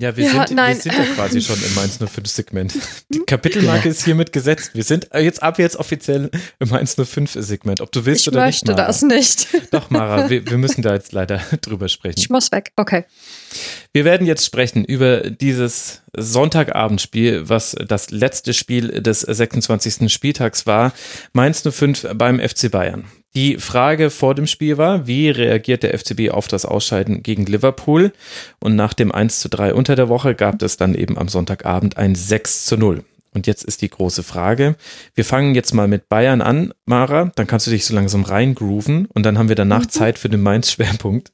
Ja, wir, ja, sind, wir sind ja quasi schon im Mainz 05 Segment. Die Kapitelmarke genau. ist hiermit gesetzt. Wir sind jetzt ab jetzt offiziell im Mainz 05 Segment. Ob du willst ich oder nicht. Ich möchte das nicht. Doch, Mara, wir, wir, müssen da jetzt leider drüber sprechen. Ich muss weg. Okay. Wir werden jetzt sprechen über dieses Sonntagabendspiel, was das letzte Spiel des 26. Spieltags war. Mainz 05 beim FC Bayern. Die Frage vor dem Spiel war, wie reagiert der FCB auf das Ausscheiden gegen Liverpool? Und nach dem 1 zu 3 unter der Woche gab es dann eben am Sonntagabend ein 6 zu 0. Und jetzt ist die große Frage. Wir fangen jetzt mal mit Bayern an, Mara. Dann kannst du dich so langsam reingrooven und dann haben wir danach mhm. Zeit für den Mainz-Schwerpunkt.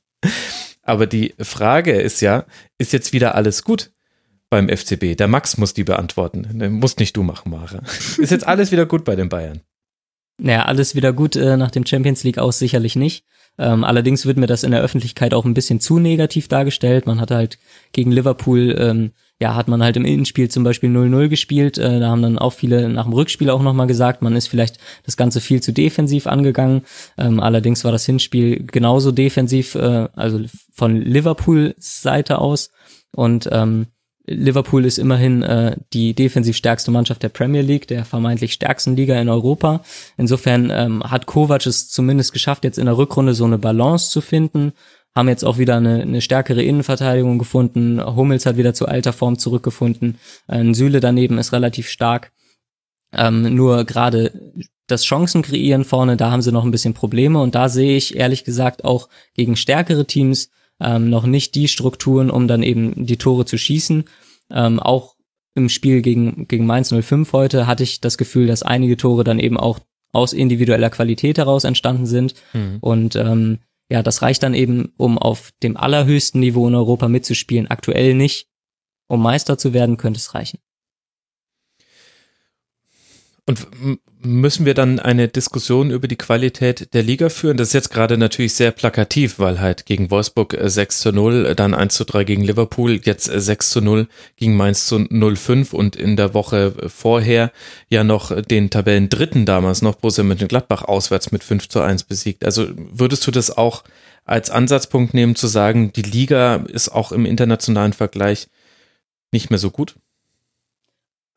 Aber die Frage ist ja, ist jetzt wieder alles gut beim FCB? Der Max muss die beantworten. Den musst nicht du machen, Mara. Ist jetzt alles wieder gut bei den Bayern? Naja, alles wieder gut äh, nach dem Champions League aus sicherlich nicht. Ähm, allerdings wird mir das in der Öffentlichkeit auch ein bisschen zu negativ dargestellt. Man hat halt gegen Liverpool, ähm, ja, hat man halt im Innenspiel zum Beispiel 0-0 gespielt. Äh, da haben dann auch viele nach dem Rückspiel auch nochmal gesagt, man ist vielleicht das Ganze viel zu defensiv angegangen. Ähm, allerdings war das Hinspiel genauso defensiv, äh, also von Liverpool Seite aus. Und ähm, Liverpool ist immerhin äh, die defensiv stärkste Mannschaft der Premier League, der vermeintlich stärksten Liga in Europa. Insofern ähm, hat Kovac es zumindest geschafft, jetzt in der Rückrunde so eine Balance zu finden. Haben jetzt auch wieder eine, eine stärkere Innenverteidigung gefunden. Hummels hat wieder zu alter Form zurückgefunden. Äh, Süle daneben ist relativ stark. Ähm, nur gerade das Chancen kreieren vorne, da haben sie noch ein bisschen Probleme und da sehe ich ehrlich gesagt auch gegen stärkere Teams ähm, noch nicht die Strukturen, um dann eben die Tore zu schießen. Ähm, auch im Spiel gegen, gegen Mainz 05 heute hatte ich das Gefühl, dass einige Tore dann eben auch aus individueller Qualität heraus entstanden sind. Mhm. Und ähm, ja, das reicht dann eben, um auf dem allerhöchsten Niveau in Europa mitzuspielen. Aktuell nicht. Um Meister zu werden, könnte es reichen. Und müssen wir dann eine Diskussion über die Qualität der Liga führen? Das ist jetzt gerade natürlich sehr plakativ, weil halt gegen Wolfsburg 6 äh, zu 0, äh, dann 1 zu 3 gegen Liverpool, jetzt 6 äh, zu 0 gegen Mainz zu 0-5 und in der Woche vorher ja noch den Tabellen Dritten damals noch Borussia Mönchengladbach auswärts mit 5 zu 1 besiegt. Also würdest du das auch als Ansatzpunkt nehmen zu sagen, die Liga ist auch im internationalen Vergleich nicht mehr so gut?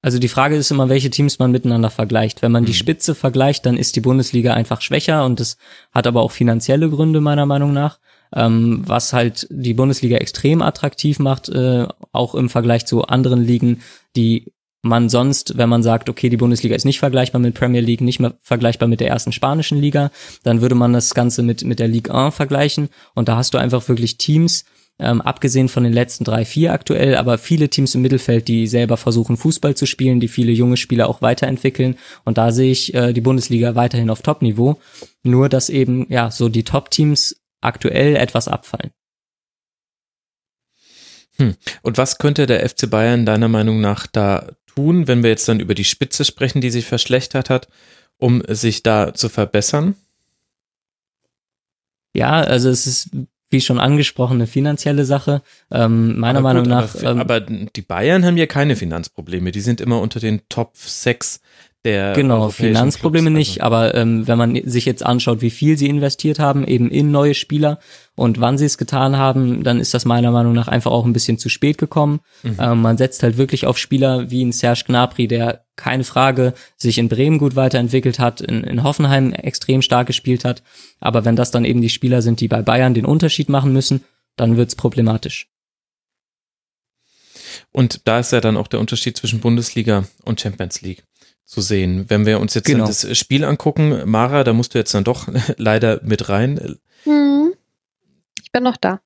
Also die Frage ist immer, welche Teams man miteinander vergleicht. Wenn man die mhm. Spitze vergleicht, dann ist die Bundesliga einfach schwächer und das hat aber auch finanzielle Gründe meiner Meinung nach, ähm, was halt die Bundesliga extrem attraktiv macht, äh, auch im Vergleich zu anderen Ligen, die man sonst, wenn man sagt, okay, die Bundesliga ist nicht vergleichbar mit Premier League, nicht mehr vergleichbar mit der ersten spanischen Liga, dann würde man das Ganze mit, mit der Ligue 1 vergleichen und da hast du einfach wirklich Teams, ähm, abgesehen von den letzten drei, vier aktuell, aber viele Teams im Mittelfeld, die selber versuchen, Fußball zu spielen, die viele junge Spieler auch weiterentwickeln. Und da sehe ich äh, die Bundesliga weiterhin auf Top-Niveau. Nur, dass eben, ja, so die Top-Teams aktuell etwas abfallen. Hm. Und was könnte der FC Bayern deiner Meinung nach da tun, wenn wir jetzt dann über die Spitze sprechen, die sich verschlechtert hat, um sich da zu verbessern? Ja, also es ist wie schon angesprochen, eine finanzielle Sache. Ähm, meiner aber Meinung nach. Aber, ähm, aber, die Bayern haben ja keine Finanzprobleme. Die sind immer unter den Top 6 der genau Finanzprobleme Clubs, nicht, also. aber ähm, wenn man sich jetzt anschaut, wie viel sie investiert haben, eben in neue Spieler und wann sie es getan haben, dann ist das meiner Meinung nach einfach auch ein bisschen zu spät gekommen. Mhm. Ähm, man setzt halt wirklich auf Spieler wie ein Serge Gnabry, der keine Frage sich in Bremen gut weiterentwickelt hat, in, in Hoffenheim extrem stark gespielt hat, aber wenn das dann eben die Spieler sind, die bei Bayern den Unterschied machen müssen, dann wird's problematisch. Und da ist ja dann auch der Unterschied zwischen Bundesliga und Champions League zu sehen. Wenn wir uns jetzt genau. das Spiel angucken, Mara, da musst du jetzt dann doch leider mit rein. Hm. Ich bin noch da.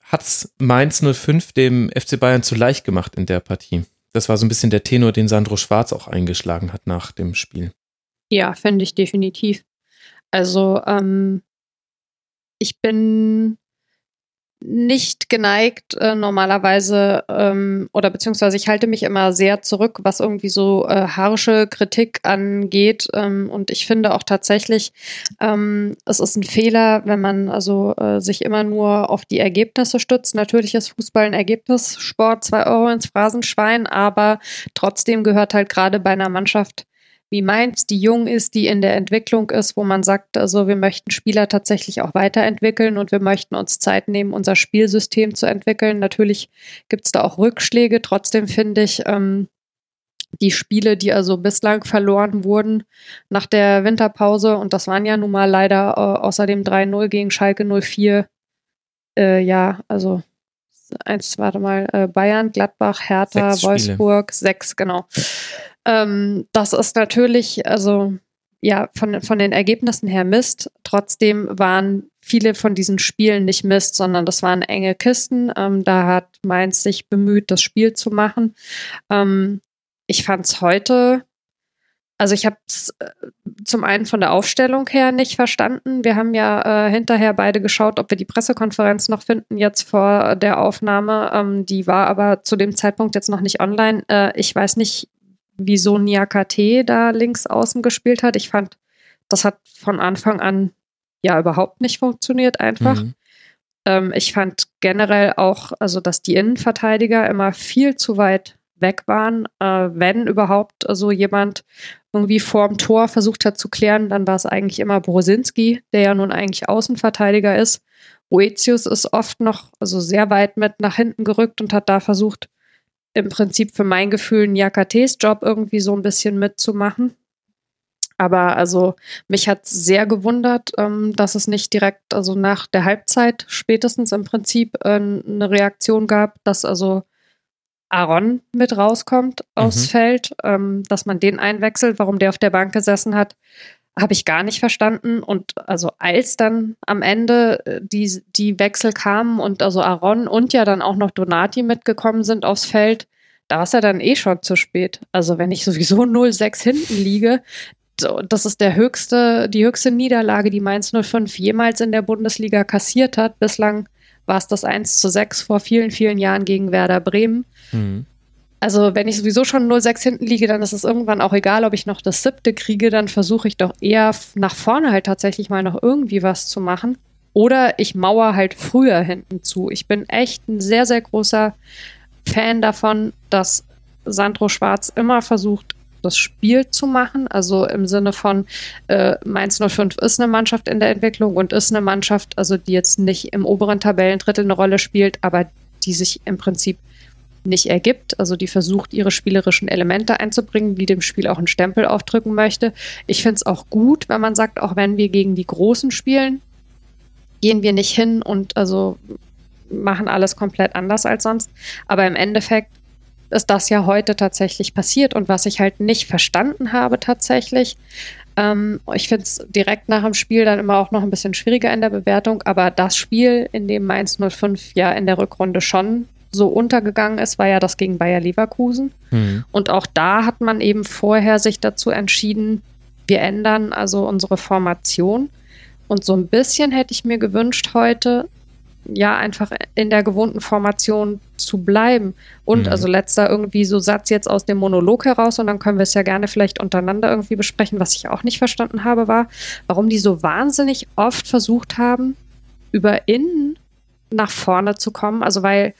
Hat's Mainz 05 dem FC Bayern zu leicht gemacht in der Partie? Das war so ein bisschen der Tenor, den Sandro Schwarz auch eingeschlagen hat nach dem Spiel. Ja, finde ich definitiv. Also, ähm, ich bin nicht geneigt, äh, normalerweise, ähm, oder beziehungsweise ich halte mich immer sehr zurück, was irgendwie so äh, harsche Kritik angeht. Ähm, und ich finde auch tatsächlich, ähm, es ist ein Fehler, wenn man also äh, sich immer nur auf die Ergebnisse stützt. Natürlich ist Fußball ein Ergebnissport, zwei Euro ins Phrasenschwein, aber trotzdem gehört halt gerade bei einer Mannschaft wie Mainz, die jung ist, die in der Entwicklung ist, wo man sagt, also wir möchten Spieler tatsächlich auch weiterentwickeln und wir möchten uns Zeit nehmen, unser Spielsystem zu entwickeln. Natürlich gibt es da auch Rückschläge. Trotzdem finde ich, ähm, die Spiele, die also bislang verloren wurden nach der Winterpause, und das waren ja nun mal leider äh, außerdem 3-0 gegen Schalke 04, äh, ja, also eins, warte mal, äh, Bayern, Gladbach, Hertha, sechs Wolfsburg, sechs, genau. Ähm, das ist natürlich, also ja, von, von den Ergebnissen her Mist. Trotzdem waren viele von diesen Spielen nicht Mist, sondern das waren enge Kisten. Ähm, da hat Mainz sich bemüht, das Spiel zu machen. Ähm, ich fand es heute, also ich habe es äh, zum einen von der Aufstellung her nicht verstanden. Wir haben ja äh, hinterher beide geschaut, ob wir die Pressekonferenz noch finden, jetzt vor der Aufnahme. Ähm, die war aber zu dem Zeitpunkt jetzt noch nicht online. Äh, ich weiß nicht, wieso Niakate da links außen gespielt hat. Ich fand, das hat von Anfang an ja überhaupt nicht funktioniert, einfach. Mhm. Ähm, ich fand generell auch, also dass die Innenverteidiger immer viel zu weit weg waren. Äh, wenn überhaupt so also jemand irgendwie vorm Tor versucht hat zu klären, dann war es eigentlich immer Brosinski, der ja nun eigentlich Außenverteidiger ist. Boetius ist oft noch, also sehr weit mit nach hinten gerückt und hat da versucht, im Prinzip für mein Gefühl einen Jakates Job irgendwie so ein bisschen mitzumachen. Aber also mich hat sehr gewundert, ähm, dass es nicht direkt, also nach der Halbzeit spätestens im Prinzip äh, eine Reaktion gab, dass also Aaron mit rauskommt aufs mhm. Feld, ähm, dass man den einwechselt, warum der auf der Bank gesessen hat, habe ich gar nicht verstanden. Und also als dann am Ende äh, die, die Wechsel kamen und also Aaron und ja dann auch noch Donati mitgekommen sind aufs Feld, da war es ja dann eh schon zu spät. Also wenn ich sowieso 0-6 hinten liege, das ist der höchste, die höchste Niederlage, die Mainz 05 jemals in der Bundesliga kassiert hat. Bislang war es das 1 zu 6 vor vielen, vielen Jahren gegen Werder Bremen. Mhm. Also wenn ich sowieso schon 0-6 hinten liege, dann ist es irgendwann auch egal, ob ich noch das siebte kriege, dann versuche ich doch eher nach vorne halt tatsächlich mal noch irgendwie was zu machen. Oder ich mauer halt früher hinten zu. Ich bin echt ein sehr, sehr großer Fan davon, dass Sandro Schwarz immer versucht, das Spiel zu machen. Also im Sinne von äh, Mainz 05 ist eine Mannschaft in der Entwicklung und ist eine Mannschaft, also die jetzt nicht im oberen Tabellendrittel eine Rolle spielt, aber die sich im Prinzip nicht ergibt. Also die versucht, ihre spielerischen Elemente einzubringen, die dem Spiel auch einen Stempel aufdrücken möchte. Ich finde es auch gut, wenn man sagt, auch wenn wir gegen die Großen spielen, gehen wir nicht hin und also machen alles komplett anders als sonst. Aber im Endeffekt ist das ja heute tatsächlich passiert und was ich halt nicht verstanden habe tatsächlich. Ähm, ich finde es direkt nach dem Spiel dann immer auch noch ein bisschen schwieriger in der Bewertung, aber das Spiel, in dem Mainz 05 ja in der Rückrunde schon so untergegangen ist, war ja das gegen Bayer Leverkusen. Mhm. Und auch da hat man eben vorher sich dazu entschieden, wir ändern also unsere Formation. Und so ein bisschen hätte ich mir gewünscht heute, ja, einfach in der gewohnten Formation zu bleiben. Und mhm. also letzter irgendwie so Satz jetzt aus dem Monolog heraus und dann können wir es ja gerne vielleicht untereinander irgendwie besprechen. Was ich auch nicht verstanden habe, war, warum die so wahnsinnig oft versucht haben, über innen nach vorne zu kommen. Also weil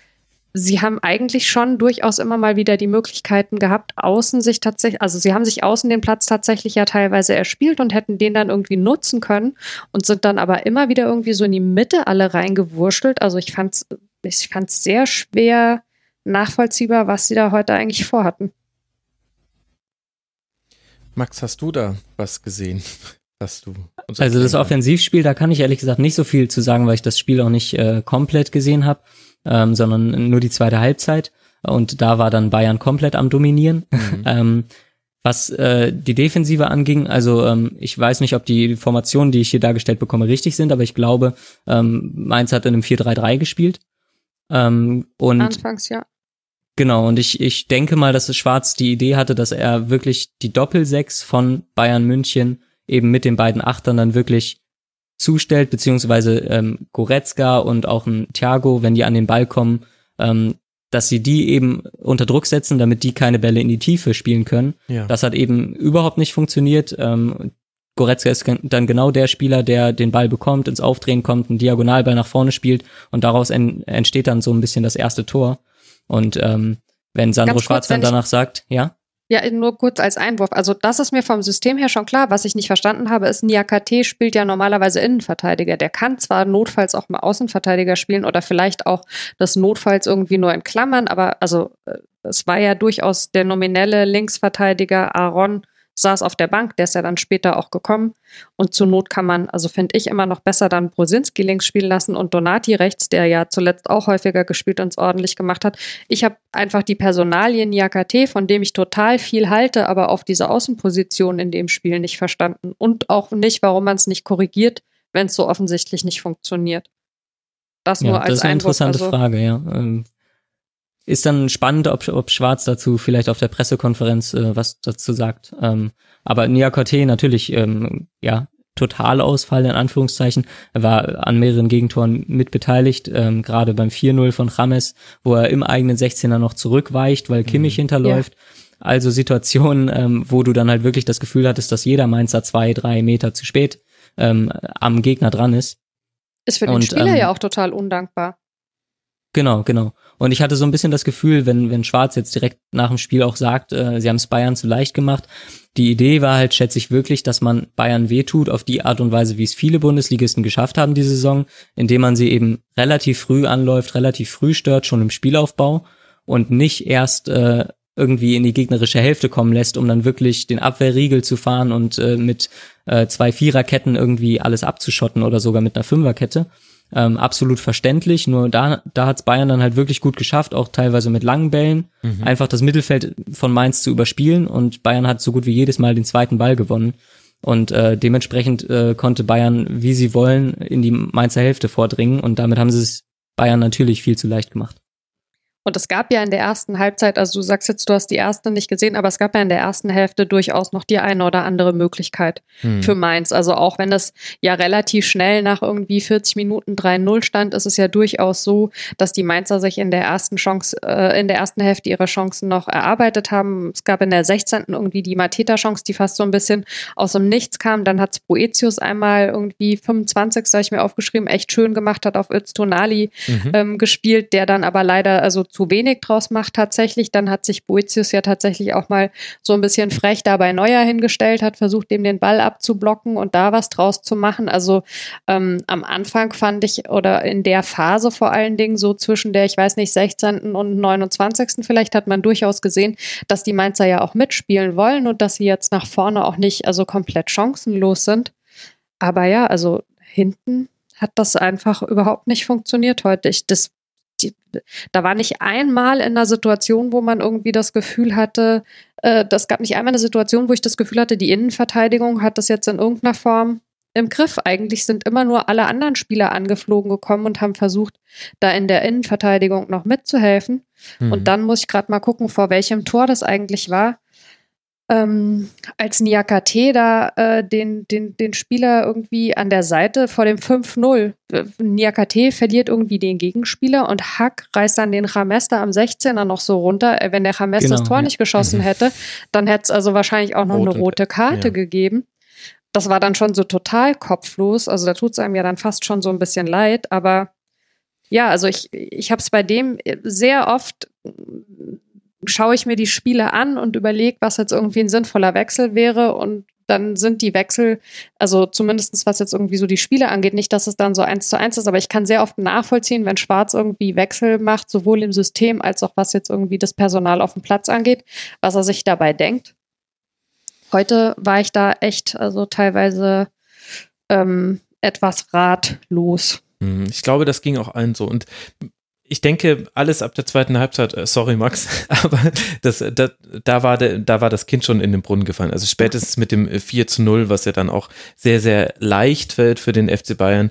sie haben eigentlich schon durchaus immer mal wieder die Möglichkeiten gehabt, außen sich tatsächlich, also sie haben sich außen den Platz tatsächlich ja teilweise erspielt und hätten den dann irgendwie nutzen können und sind dann aber immer wieder irgendwie so in die Mitte alle reingewurschtelt. Also ich fand's, ich fand's sehr schwer nachvollziehbar, was sie da heute eigentlich vorhatten. Max, hast du da was gesehen? Was du also das Offensivspiel, da kann ich ehrlich gesagt nicht so viel zu sagen, weil ich das Spiel auch nicht äh, komplett gesehen habe, ähm, sondern nur die zweite Halbzeit. Und da war dann Bayern komplett am Dominieren. Mhm. ähm, was äh, die Defensive anging, also ähm, ich weiß nicht, ob die Formationen, die ich hier dargestellt bekomme, richtig sind, aber ich glaube, ähm, Mainz hat in einem 4-3-3 gespielt. Ähm, und Anfangs, ja. Genau, und ich, ich denke mal, dass Schwarz die Idee hatte, dass er wirklich die Doppelsechs von Bayern München eben mit den beiden Achtern dann wirklich zustellt, beziehungsweise ähm, Goretzka und auch ein Thiago, wenn die an den Ball kommen, ähm, dass sie die eben unter Druck setzen, damit die keine Bälle in die Tiefe spielen können. Ja. Das hat eben überhaupt nicht funktioniert. Ähm, Goretzka ist dann genau der Spieler, der den Ball bekommt, ins Aufdrehen kommt, einen Diagonalball nach vorne spielt und daraus en entsteht dann so ein bisschen das erste Tor. Und ähm, wenn Sandro kurz, Schwarz dann danach sagt, ja? Ja, nur kurz als Einwurf. Also das ist mir vom System her schon klar. Was ich nicht verstanden habe, ist, Niakate spielt ja normalerweise Innenverteidiger. Der kann zwar notfalls auch mal Außenverteidiger spielen oder vielleicht auch das notfalls irgendwie nur in Klammern, aber also äh, es war ja durchaus der nominelle Linksverteidiger Aaron saß auf der Bank, der ist ja dann später auch gekommen. Und zur Not kann man, also finde ich immer noch besser dann Brosinski links spielen lassen und Donati rechts, der ja zuletzt auch häufiger gespielt und es ordentlich gemacht hat. Ich habe einfach die Personalien Niakate, von dem ich total viel halte, aber auf diese Außenposition in dem Spiel nicht verstanden. Und auch nicht, warum man es nicht korrigiert, wenn es so offensichtlich nicht funktioniert. Das ja, nur als Das ist eine Einwurf, interessante also, Frage, ja. Ähm, ist dann spannend, ob, ob Schwarz dazu vielleicht auf der Pressekonferenz äh, was dazu sagt. Ähm, aber Niakote natürlich, ähm, ja, Totalausfall in Anführungszeichen. Er war an mehreren Gegentoren mitbeteiligt, ähm, gerade beim 4-0 von Rames, wo er im eigenen 16er noch zurückweicht, weil Kimmich mhm. hinterläuft. Ja. Also Situationen, ähm, wo du dann halt wirklich das Gefühl hattest, dass jeder Mainzer zwei, drei Meter zu spät ähm, am Gegner dran ist. Ist für den Und, Spieler ähm, ja auch total undankbar. Genau, genau. Und ich hatte so ein bisschen das Gefühl, wenn, wenn Schwarz jetzt direkt nach dem Spiel auch sagt, äh, sie haben es Bayern zu leicht gemacht. Die Idee war halt, schätze ich wirklich, dass man Bayern wehtut auf die Art und Weise, wie es viele Bundesligisten geschafft haben diese Saison, indem man sie eben relativ früh anläuft, relativ früh stört, schon im Spielaufbau und nicht erst äh, irgendwie in die gegnerische Hälfte kommen lässt, um dann wirklich den Abwehrriegel zu fahren und äh, mit äh, zwei Viererketten irgendwie alles abzuschotten oder sogar mit einer Fünferkette, ähm, absolut verständlich. Nur da, da hat Bayern dann halt wirklich gut geschafft, auch teilweise mit langen Bällen, mhm. einfach das Mittelfeld von Mainz zu überspielen und Bayern hat so gut wie jedes Mal den zweiten Ball gewonnen. Und äh, dementsprechend äh, konnte Bayern, wie sie wollen, in die Mainzer Hälfte vordringen und damit haben sie es Bayern natürlich viel zu leicht gemacht. Und es gab ja in der ersten Halbzeit, also du sagst jetzt, du hast die erste nicht gesehen, aber es gab ja in der ersten Hälfte durchaus noch die eine oder andere Möglichkeit hm. für Mainz. Also auch wenn es ja relativ schnell nach irgendwie 40 Minuten 3-0 stand, ist es ja durchaus so, dass die Mainzer sich in der ersten Chance, äh, in der ersten Hälfte ihre Chancen noch erarbeitet haben. Es gab in der 16. irgendwie die Mateta-Chance, die fast so ein bisschen aus dem Nichts kam. Dann hat Boetius einmal irgendwie 25, da ich mir aufgeschrieben, echt schön gemacht hat, auf Öztonali mhm. ähm, gespielt, der dann aber leider, also zu wenig draus macht tatsächlich. Dann hat sich Boetius ja tatsächlich auch mal so ein bisschen frech dabei Neuer hingestellt, hat versucht, ihm den Ball abzublocken und da was draus zu machen. Also ähm, am Anfang fand ich, oder in der Phase vor allen Dingen, so zwischen der, ich weiß nicht, 16. und 29. vielleicht, hat man durchaus gesehen, dass die Mainzer ja auch mitspielen wollen und dass sie jetzt nach vorne auch nicht also komplett chancenlos sind. Aber ja, also hinten hat das einfach überhaupt nicht funktioniert heute. Ich, das die, da war nicht einmal in einer Situation, wo man irgendwie das Gefühl hatte, äh, das gab nicht einmal eine Situation, wo ich das Gefühl hatte, die Innenverteidigung hat das jetzt in irgendeiner Form im Griff. Eigentlich sind immer nur alle anderen Spieler angeflogen gekommen und haben versucht, da in der Innenverteidigung noch mitzuhelfen. Mhm. Und dann muss ich gerade mal gucken, vor welchem Tor das eigentlich war ähm, als Niakate da äh, den, den, den Spieler irgendwie an der Seite vor dem 5-0. Niakate verliert irgendwie den Gegenspieler und Hack reißt dann den Ramester am 16er noch so runter. Äh, wenn der Ramester genau, das Tor ja. nicht geschossen mhm. hätte, dann hätte es also wahrscheinlich auch noch rote, eine rote Karte ja. gegeben. Das war dann schon so total kopflos. Also da tut es einem ja dann fast schon so ein bisschen leid, aber ja, also ich, ich habe es bei dem sehr oft schaue ich mir die Spiele an und überlege, was jetzt irgendwie ein sinnvoller Wechsel wäre und dann sind die Wechsel, also zumindest was jetzt irgendwie so die Spiele angeht, nicht, dass es dann so eins zu eins ist, aber ich kann sehr oft nachvollziehen, wenn Schwarz irgendwie Wechsel macht, sowohl im System als auch was jetzt irgendwie das Personal auf dem Platz angeht, was er sich dabei denkt. Heute war ich da echt, also teilweise ähm, etwas ratlos. Hm, ich glaube, das ging auch allen so. Und ich denke, alles ab der zweiten Halbzeit, äh, sorry Max, aber das, da, da, war der, da war das Kind schon in den Brunnen gefallen. Also spätestens mit dem 4 zu 0, was ja dann auch sehr, sehr leicht fällt für den FC Bayern,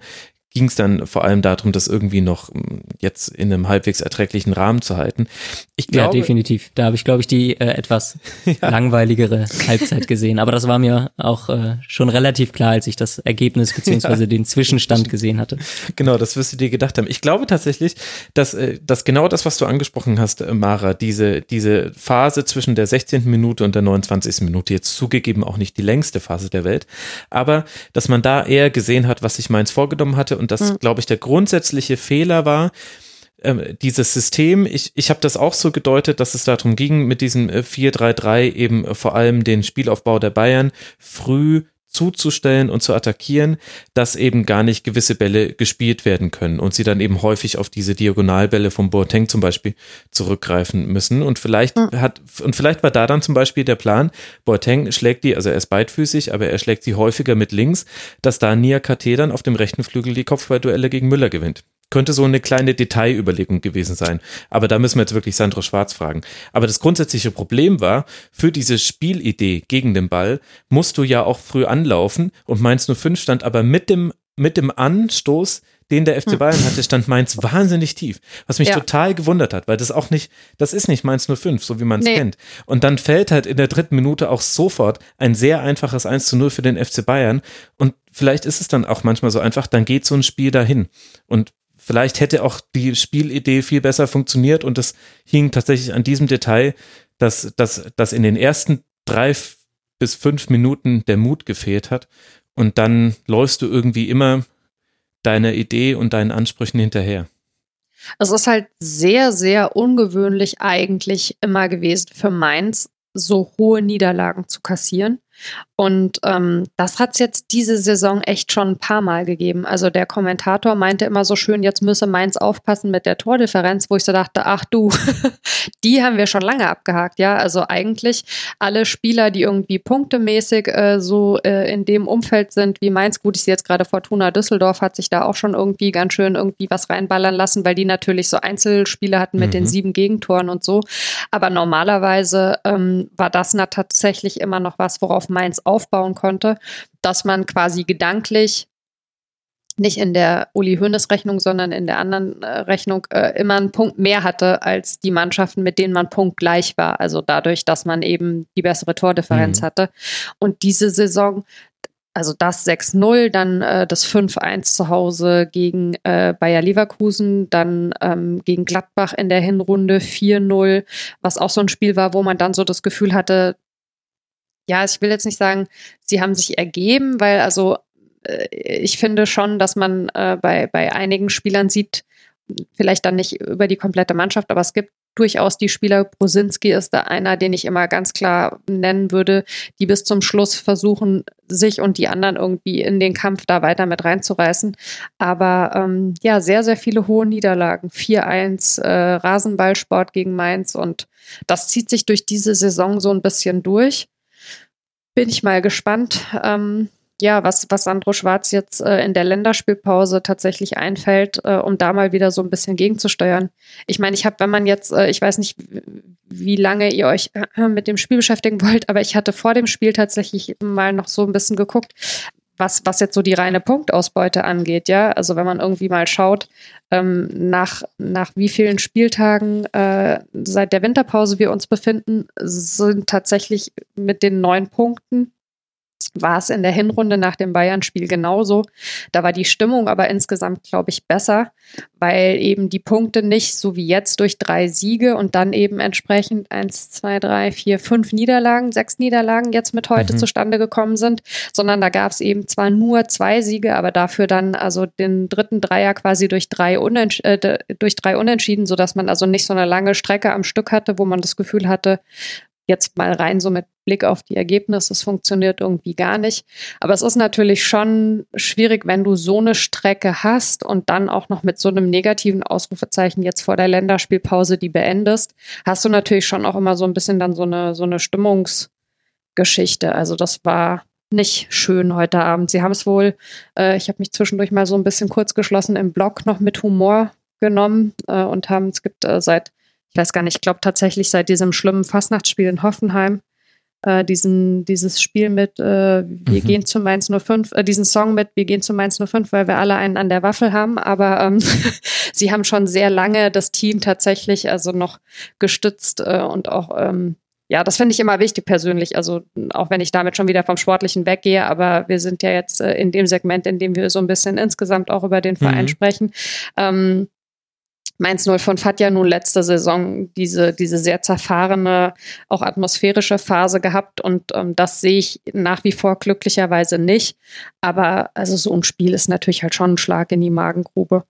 ging es dann vor allem darum, das irgendwie noch hm, jetzt in einem halbwegs erträglichen Rahmen zu halten. Ich glaube, ja, definitiv. Da habe ich, glaube ich, die äh, etwas ja. langweiligere Halbzeit gesehen. Aber das war mir auch äh, schon relativ klar, als ich das Ergebnis beziehungsweise ja. den Zwischenstand gesehen hatte. Genau, das wirst du dir gedacht haben. Ich glaube tatsächlich, dass, äh, dass genau das, was du angesprochen hast, äh, Mara, diese, diese Phase zwischen der 16. Minute und der 29. Minute, jetzt zugegeben auch nicht die längste Phase der Welt, aber dass man da eher gesehen hat, was sich Mainz vorgenommen hatte und das, mhm. glaube ich, der grundsätzliche Fehler war, ähm, dieses System, ich, ich habe das auch so gedeutet, dass es darum ging, mit diesem 4-3-3 äh, eben vor allem den Spielaufbau der Bayern früh zuzustellen und zu attackieren, dass eben gar nicht gewisse Bälle gespielt werden können und sie dann eben häufig auf diese Diagonalbälle vom Boateng zum Beispiel zurückgreifen müssen. Und vielleicht mhm. hat, und vielleicht war da dann zum Beispiel der Plan, Boateng schlägt die, also er ist beidfüßig, aber er schlägt sie häufiger mit links, dass da Nia KT dann auf dem rechten Flügel die Kopfballduelle gegen Müller gewinnt. Könnte so eine kleine Detailüberlegung gewesen sein. Aber da müssen wir jetzt wirklich Sandro Schwarz fragen. Aber das grundsätzliche Problem war, für diese Spielidee gegen den Ball musst du ja auch früh anlaufen und Mainz 05 stand aber mit dem, mit dem Anstoß, den der FC hm. Bayern hatte, stand Mainz wahnsinnig tief. Was mich ja. total gewundert hat, weil das auch nicht, das ist nicht Mainz 05, so wie man es nee. kennt. Und dann fällt halt in der dritten Minute auch sofort ein sehr einfaches 1 zu 0 für den FC Bayern. Und vielleicht ist es dann auch manchmal so einfach, dann geht so ein Spiel dahin. Und vielleicht hätte auch die Spielidee viel besser funktioniert und das hing tatsächlich an diesem Detail, dass, dass, dass in den ersten drei bis fünf Minuten der Mut gefehlt hat und dann läufst du irgendwie immer deiner Idee und deinen Ansprüchen hinterher. Es ist halt sehr, sehr ungewöhnlich eigentlich immer gewesen für Mainz, so hohe Niederlagen zu kassieren. Und ähm, das hat es jetzt diese Saison echt schon ein paar Mal gegeben. Also der Kommentator meinte immer so schön, jetzt müsse Mainz aufpassen mit der Tordifferenz, wo ich so dachte, ach du, die haben wir schon lange abgehakt, ja. Also eigentlich alle Spieler, die irgendwie punktemäßig äh, so äh, in dem Umfeld sind wie Mainz, gut, ich sehe jetzt gerade Fortuna Düsseldorf, hat sich da auch schon irgendwie ganz schön irgendwie was reinballern lassen, weil die natürlich so Einzelspiele hatten mit mhm. den sieben Gegentoren und so. Aber normalerweise ähm, war das tatsächlich immer noch was, worauf Mainz aufbauen konnte, dass man quasi gedanklich nicht in der Uli Hoeneß Rechnung, sondern in der anderen äh, Rechnung äh, immer einen Punkt mehr hatte als die Mannschaften, mit denen man punktgleich war. Also dadurch, dass man eben die bessere Tordifferenz mhm. hatte. Und diese Saison, also das 6-0, dann äh, das 5-1 zu Hause gegen äh, Bayer Leverkusen, dann ähm, gegen Gladbach in der Hinrunde 4-0, was auch so ein Spiel war, wo man dann so das Gefühl hatte, ja, ich will jetzt nicht sagen, sie haben sich ergeben, weil also äh, ich finde schon, dass man äh, bei, bei einigen Spielern sieht, vielleicht dann nicht über die komplette Mannschaft, aber es gibt durchaus die Spieler. Brosinski ist da einer, den ich immer ganz klar nennen würde, die bis zum Schluss versuchen, sich und die anderen irgendwie in den Kampf da weiter mit reinzureißen. Aber ähm, ja, sehr, sehr viele hohe Niederlagen. 4-1 äh, Rasenballsport gegen Mainz und das zieht sich durch diese Saison so ein bisschen durch bin ich mal gespannt, ähm, ja, was, was Sandro Schwarz jetzt äh, in der Länderspielpause tatsächlich einfällt, äh, um da mal wieder so ein bisschen gegenzusteuern. Ich meine, ich habe, wenn man jetzt, äh, ich weiß nicht, wie lange ihr euch äh, mit dem Spiel beschäftigen wollt, aber ich hatte vor dem Spiel tatsächlich mal noch so ein bisschen geguckt, was, was jetzt so die reine Punktausbeute angeht, ja. Also wenn man irgendwie mal schaut, ähm, nach, nach wie vielen Spieltagen äh, seit der Winterpause wir uns befinden, sind tatsächlich mit den neun Punkten war es in der Hinrunde nach dem Bayern-Spiel genauso. Da war die Stimmung aber insgesamt, glaube ich, besser, weil eben die Punkte nicht so wie jetzt durch drei Siege und dann eben entsprechend eins, zwei, drei, vier, fünf Niederlagen, sechs Niederlagen jetzt mit heute mhm. zustande gekommen sind, sondern da gab es eben zwar nur zwei Siege, aber dafür dann also den dritten Dreier quasi durch drei, Unentsch äh, durch drei Unentschieden, sodass man also nicht so eine lange Strecke am Stück hatte, wo man das Gefühl hatte, jetzt mal rein so mit Blick auf die Ergebnisse, es funktioniert irgendwie gar nicht. Aber es ist natürlich schon schwierig, wenn du so eine Strecke hast und dann auch noch mit so einem negativen Ausrufezeichen jetzt vor der Länderspielpause die beendest, hast du natürlich schon auch immer so ein bisschen dann so eine, so eine Stimmungsgeschichte. Also das war nicht schön heute Abend. Sie haben es wohl, äh, ich habe mich zwischendurch mal so ein bisschen kurz geschlossen im Blog noch mit Humor genommen äh, und haben, es gibt äh, seit ich weiß gar nicht, ich glaube tatsächlich seit diesem schlimmen Fastnachtsspiel in Hoffenheim, äh, diesen, dieses Spiel mit äh, Wir mhm. gehen zu Mainz 05, äh, diesen Song mit Wir gehen zu Mainz 05, weil wir alle einen an der Waffel haben, aber ähm, sie haben schon sehr lange das Team tatsächlich also noch gestützt äh, und auch ähm, ja, das finde ich immer wichtig persönlich. Also auch wenn ich damit schon wieder vom Sportlichen weggehe, aber wir sind ja jetzt äh, in dem Segment, in dem wir so ein bisschen insgesamt auch über den Verein mhm. sprechen. Ähm, Mainz 05 hat ja nun letzte Saison diese, diese sehr zerfahrene, auch atmosphärische Phase gehabt und ähm, das sehe ich nach wie vor glücklicherweise nicht. Aber also so ein Spiel ist natürlich halt schon ein Schlag in die Magengrube.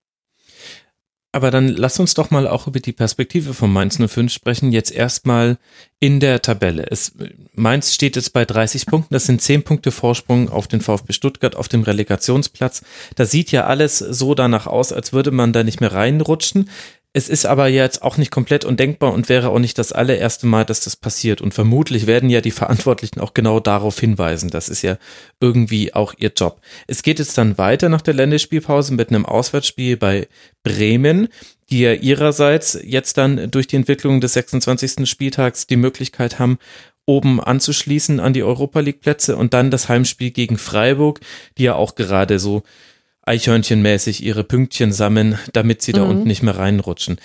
Aber dann lass uns doch mal auch über die Perspektive von Mainz 05 sprechen. Jetzt erstmal in der Tabelle. Es, Mainz steht jetzt bei 30 Punkten. Das sind 10 Punkte Vorsprung auf den VfB Stuttgart auf dem Relegationsplatz. Da sieht ja alles so danach aus, als würde man da nicht mehr reinrutschen. Es ist aber jetzt auch nicht komplett undenkbar und wäre auch nicht das allererste Mal, dass das passiert. Und vermutlich werden ja die Verantwortlichen auch genau darauf hinweisen. Das ist ja irgendwie auch ihr Job. Es geht jetzt dann weiter nach der Länderspielpause mit einem Auswärtsspiel bei Bremen, die ja ihrerseits jetzt dann durch die Entwicklung des 26. Spieltags die Möglichkeit haben, oben anzuschließen an die Europa League Plätze und dann das Heimspiel gegen Freiburg, die ja auch gerade so Eichhörnchenmäßig ihre Pünktchen sammeln, damit sie mhm. da unten nicht mehr reinrutschen.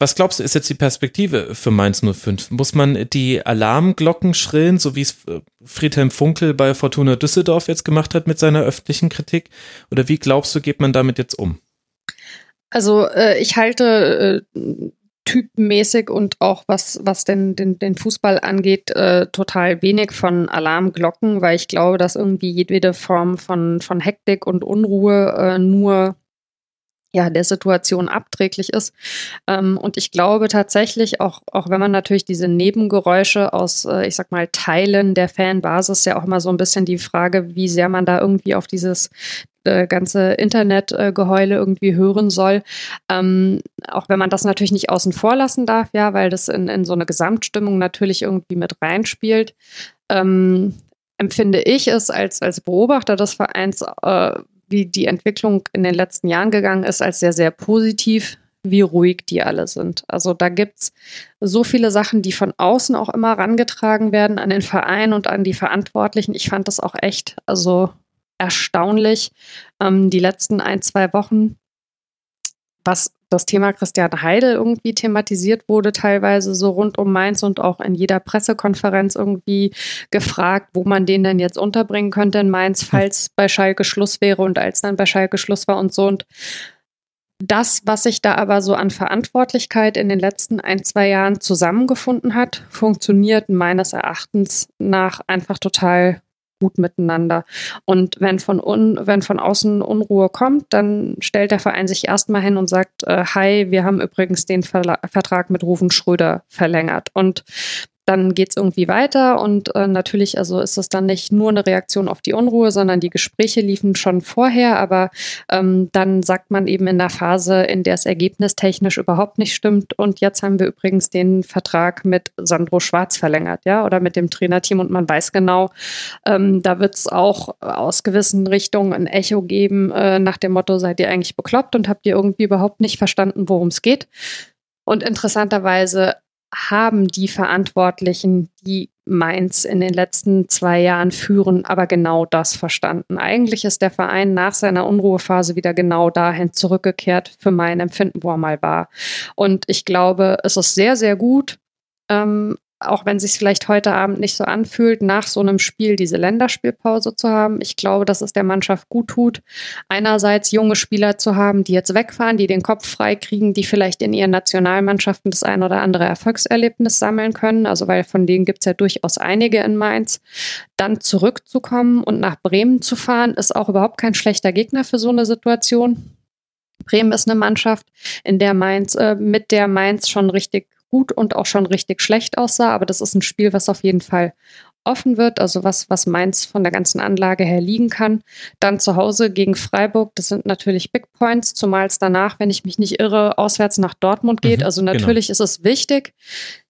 Was glaubst du, ist jetzt die Perspektive für Mainz 05? Muss man die Alarmglocken schrillen, so wie es äh, Friedhelm Funkel bei Fortuna Düsseldorf jetzt gemacht hat mit seiner öffentlichen Kritik? Oder wie glaubst du, geht man damit jetzt um? Also äh, ich halte äh, typmäßig und auch was, was den, den, den Fußball angeht, äh, total wenig von Alarmglocken, weil ich glaube, dass irgendwie jedwede Form von, von Hektik und Unruhe äh, nur ja, der Situation abträglich ist. Ähm, und ich glaube tatsächlich, auch, auch wenn man natürlich diese Nebengeräusche aus, äh, ich sag mal, Teilen der Fanbasis ja auch mal so ein bisschen die Frage, wie sehr man da irgendwie auf dieses äh, ganze Internetgeheule irgendwie hören soll. Ähm, auch wenn man das natürlich nicht außen vor lassen darf, ja, weil das in, in so eine Gesamtstimmung natürlich irgendwie mit reinspielt. Ähm, empfinde ich es als, als Beobachter des Vereins äh, wie die Entwicklung in den letzten Jahren gegangen ist, als sehr, sehr positiv, wie ruhig die alle sind. Also da gibt es so viele Sachen, die von außen auch immer rangetragen werden an den Verein und an die Verantwortlichen. Ich fand das auch echt also erstaunlich, ähm, die letzten ein, zwei Wochen, was das Thema Christian Heidel irgendwie thematisiert wurde, teilweise so rund um Mainz und auch in jeder Pressekonferenz irgendwie gefragt, wo man den denn jetzt unterbringen könnte in Mainz, hm. falls bei Schalke Schluss wäre und als dann bei Schalke Schluss war und so. Und das, was sich da aber so an Verantwortlichkeit in den letzten ein, zwei Jahren zusammengefunden hat, funktioniert meines Erachtens nach einfach total gut miteinander. Und wenn von, un, wenn von außen Unruhe kommt, dann stellt der Verein sich erstmal hin und sagt, äh, hi, wir haben übrigens den Verla Vertrag mit Rufen Schröder verlängert. Und dann geht es irgendwie weiter und äh, natürlich, also ist es dann nicht nur eine Reaktion auf die Unruhe, sondern die Gespräche liefen schon vorher, aber ähm, dann sagt man eben in der Phase, in der es ergebnistechnisch überhaupt nicht stimmt und jetzt haben wir übrigens den Vertrag mit Sandro Schwarz verlängert, ja, oder mit dem Trainerteam und man weiß genau, ähm, da wird es auch aus gewissen Richtungen ein Echo geben äh, nach dem Motto, seid ihr eigentlich bekloppt und habt ihr irgendwie überhaupt nicht verstanden, worum es geht. Und interessanterweise haben die Verantwortlichen, die Mainz in den letzten zwei Jahren führen, aber genau das verstanden. Eigentlich ist der Verein nach seiner Unruhephase wieder genau dahin zurückgekehrt, für mein Empfinden, wo er mal war. Und ich glaube, es ist sehr, sehr gut, ähm, auch wenn sich vielleicht heute Abend nicht so anfühlt, nach so einem Spiel diese Länderspielpause zu haben. Ich glaube, dass es der Mannschaft gut tut, einerseits junge Spieler zu haben, die jetzt wegfahren, die den Kopf frei kriegen, die vielleicht in ihren Nationalmannschaften das ein oder andere Erfolgserlebnis sammeln können. Also weil von denen gibt es ja durchaus einige in Mainz. Dann zurückzukommen und nach Bremen zu fahren, ist auch überhaupt kein schlechter Gegner für so eine Situation. Bremen ist eine Mannschaft, in der Mainz, äh, mit der Mainz schon richtig gut und auch schon richtig schlecht aussah. Aber das ist ein Spiel, was auf jeden Fall offen wird, also was, was Mainz von der ganzen Anlage her liegen kann. Dann zu Hause gegen Freiburg, das sind natürlich Big Points, zumal es danach, wenn ich mich nicht irre, auswärts nach Dortmund geht. Mhm, also genau. natürlich genau. ist es wichtig,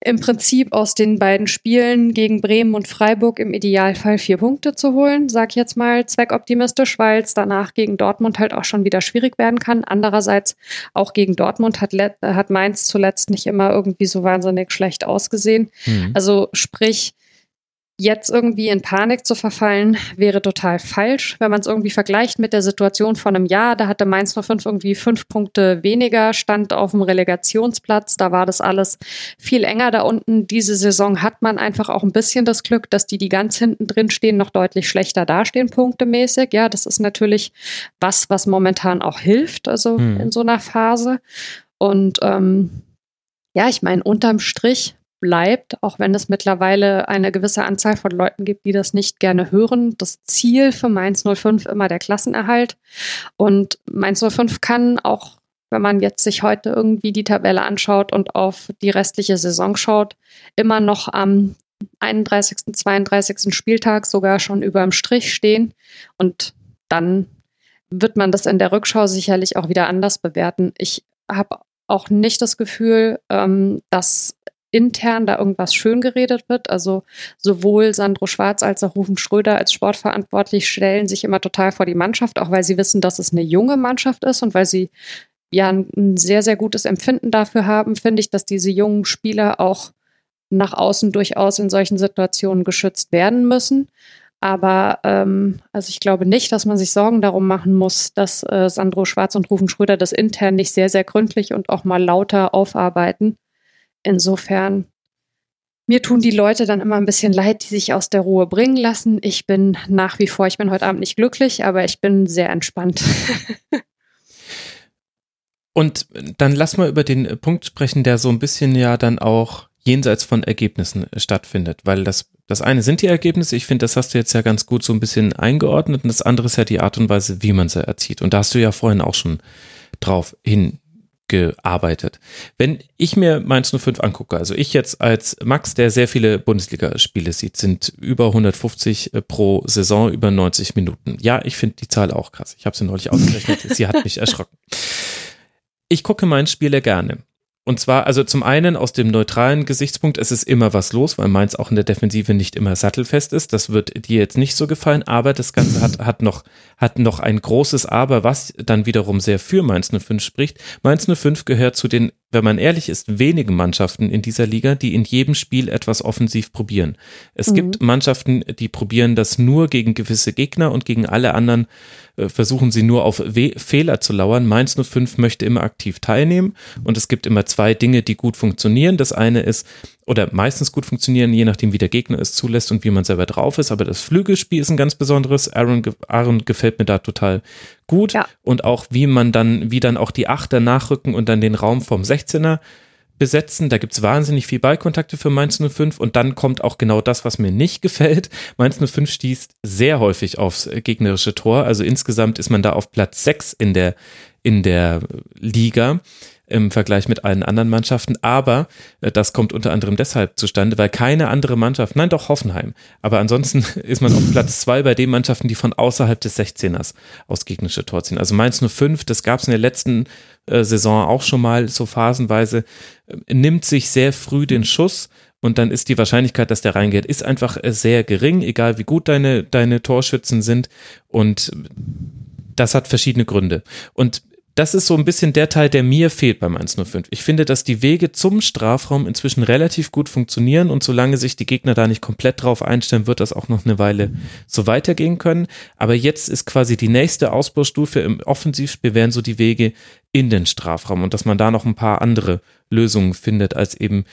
im Prinzip aus den beiden Spielen gegen Bremen und Freiburg im Idealfall vier Punkte zu holen, sag ich jetzt mal zweckoptimistisch, weil es danach gegen Dortmund halt auch schon wieder schwierig werden kann. Andererseits auch gegen Dortmund hat, hat Mainz zuletzt nicht immer irgendwie so wahnsinnig schlecht ausgesehen. Mhm. Also sprich, Jetzt irgendwie in Panik zu verfallen, wäre total falsch. Wenn man es irgendwie vergleicht mit der Situation von einem Jahr, da hatte Mainz 05 irgendwie fünf Punkte weniger, stand auf dem Relegationsplatz, da war das alles viel enger da unten. Diese Saison hat man einfach auch ein bisschen das Glück, dass die, die ganz hinten drin stehen, noch deutlich schlechter dastehen, punktemäßig. Ja, das ist natürlich was, was momentan auch hilft, also hm. in so einer Phase. Und ähm, ja, ich meine, unterm Strich bleibt, auch wenn es mittlerweile eine gewisse Anzahl von Leuten gibt, die das nicht gerne hören. Das Ziel für Mainz 05 immer der Klassenerhalt. Und Mainz 05 kann auch, wenn man jetzt sich heute irgendwie die Tabelle anschaut und auf die restliche Saison schaut, immer noch am 31., 32. Spieltag sogar schon über dem Strich stehen. Und dann wird man das in der Rückschau sicherlich auch wieder anders bewerten. Ich habe auch nicht das Gefühl, ähm, dass intern da irgendwas schön geredet wird. Also sowohl Sandro Schwarz als auch Rufen Schröder als Sportverantwortlich stellen sich immer total vor die Mannschaft, auch weil sie wissen, dass es eine junge Mannschaft ist und weil sie ja ein sehr, sehr gutes Empfinden dafür haben, finde ich, dass diese jungen Spieler auch nach außen durchaus in solchen Situationen geschützt werden müssen. Aber ähm, also ich glaube nicht, dass man sich Sorgen darum machen muss, dass äh, Sandro Schwarz und Rufen Schröder das intern nicht sehr, sehr gründlich und auch mal lauter aufarbeiten. Insofern, mir tun die Leute dann immer ein bisschen leid, die sich aus der Ruhe bringen lassen. Ich bin nach wie vor, ich bin heute Abend nicht glücklich, aber ich bin sehr entspannt. Und dann lass mal über den Punkt sprechen, der so ein bisschen ja dann auch jenseits von Ergebnissen stattfindet, weil das, das eine sind die Ergebnisse, ich finde, das hast du jetzt ja ganz gut so ein bisschen eingeordnet und das andere ist ja die Art und Weise, wie man sie erzieht. Und da hast du ja vorhin auch schon drauf hin gearbeitet. Wenn ich mir Mainz 05 angucke, also ich jetzt als Max, der sehr viele Bundesligaspiele sieht, sind über 150 äh, pro Saison, über 90 Minuten. Ja, ich finde die Zahl auch krass. Ich habe sie neulich ausgerechnet. sie hat mich erschrocken. Ich gucke Mainz Spiele gerne. Und zwar, also zum einen aus dem neutralen Gesichtspunkt, es ist immer was los, weil Mainz auch in der Defensive nicht immer sattelfest ist. Das wird dir jetzt nicht so gefallen, aber das Ganze hat, hat, noch, hat noch ein großes Aber, was dann wiederum sehr für Mainz 05 spricht. Mainz 05 gehört zu den wenn man ehrlich ist, wenigen Mannschaften in dieser Liga, die in jedem Spiel etwas offensiv probieren. Es mhm. gibt Mannschaften, die probieren das nur gegen gewisse Gegner und gegen alle anderen äh, versuchen sie nur auf We Fehler zu lauern. Mainz 05 möchte immer aktiv teilnehmen und es gibt immer zwei Dinge, die gut funktionieren. Das eine ist, oder meistens gut funktionieren, je nachdem, wie der Gegner es zulässt und wie man selber drauf ist. Aber das Flügelspiel ist ein ganz besonderes. Aaron, Aaron gefällt mir da total gut. Ja. Und auch, wie man dann, wie dann auch die Achter nachrücken und dann den Raum vom 16er besetzen. Da gibt's wahnsinnig viel Ballkontakte für Mainz 05 und dann kommt auch genau das, was mir nicht gefällt. Mainz 05 stießt sehr häufig aufs gegnerische Tor. Also insgesamt ist man da auf Platz 6 in der, in der Liga im Vergleich mit allen anderen Mannschaften. Aber äh, das kommt unter anderem deshalb zustande, weil keine andere Mannschaft, nein doch Hoffenheim, aber ansonsten ist man auf Platz zwei bei den Mannschaften, die von außerhalb des 16ers aus gegnerische Tor ziehen. Also Mainz 05, das gab es in der letzten äh, Saison auch schon mal so phasenweise, äh, nimmt sich sehr früh den Schuss und dann ist die Wahrscheinlichkeit, dass der reingeht, ist einfach sehr gering, egal wie gut deine, deine Torschützen sind und das hat verschiedene Gründe. Und das ist so ein bisschen der Teil, der mir fehlt beim 105. Ich finde, dass die Wege zum Strafraum inzwischen relativ gut funktionieren und solange sich die Gegner da nicht komplett drauf einstellen, wird das auch noch eine Weile so weitergehen können. Aber jetzt ist quasi die nächste Ausbaustufe im Offensivspiel wären so die Wege in den Strafraum und dass man da noch ein paar andere Lösungen findet als eben